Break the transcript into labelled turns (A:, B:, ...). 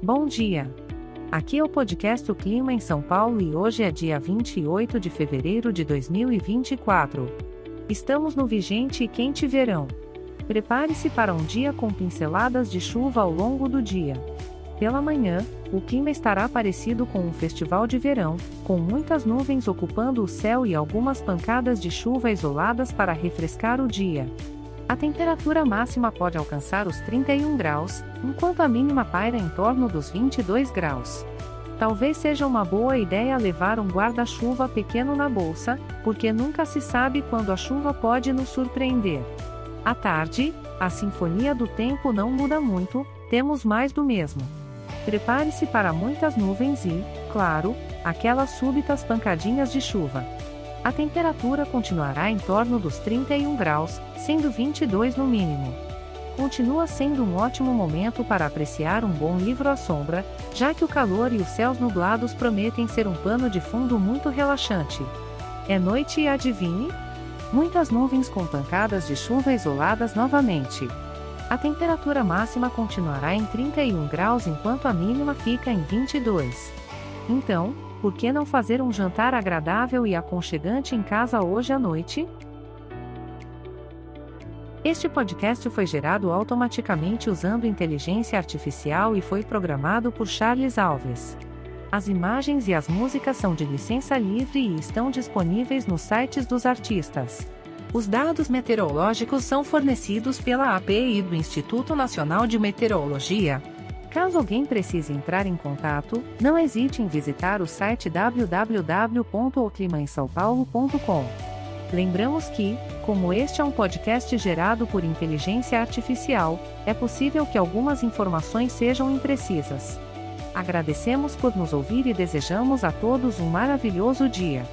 A: Bom dia! Aqui é o podcast O Clima em São Paulo e hoje é dia 28 de fevereiro de 2024. Estamos no vigente e quente verão. Prepare-se para um dia com pinceladas de chuva ao longo do dia. Pela manhã, o clima estará parecido com um festival de verão, com muitas nuvens ocupando o céu e algumas pancadas de chuva isoladas para refrescar o dia. A temperatura máxima pode alcançar os 31 graus, enquanto a mínima paira em torno dos 22 graus. Talvez seja uma boa ideia levar um guarda-chuva pequeno na bolsa, porque nunca se sabe quando a chuva pode nos surpreender. À tarde, a sinfonia do tempo não muda muito, temos mais do mesmo. Prepare-se para muitas nuvens e, claro, aquelas súbitas pancadinhas de chuva. A temperatura continuará em torno dos 31 graus, sendo 22 no mínimo. Continua sendo um ótimo momento para apreciar um bom livro à sombra, já que o calor e os céus nublados prometem ser um pano de fundo muito relaxante. É noite e adivinhe? Muitas nuvens com pancadas de chuva isoladas novamente. A temperatura máxima continuará em 31 graus enquanto a mínima fica em 22. Então, por que não fazer um jantar agradável e aconchegante em casa hoje à noite? Este podcast foi gerado automaticamente usando inteligência artificial e foi programado por Charles Alves. As imagens e as músicas são de licença livre e estão disponíveis nos sites dos artistas. Os dados meteorológicos são fornecidos pela API do Instituto Nacional de Meteorologia. Caso alguém precise entrar em contato, não hesite em visitar o site www.oclimaemsaopaulo.com. Lembramos que, como este é um podcast gerado por inteligência artificial, é possível que algumas informações sejam imprecisas. Agradecemos por nos ouvir e desejamos a todos um maravilhoso dia.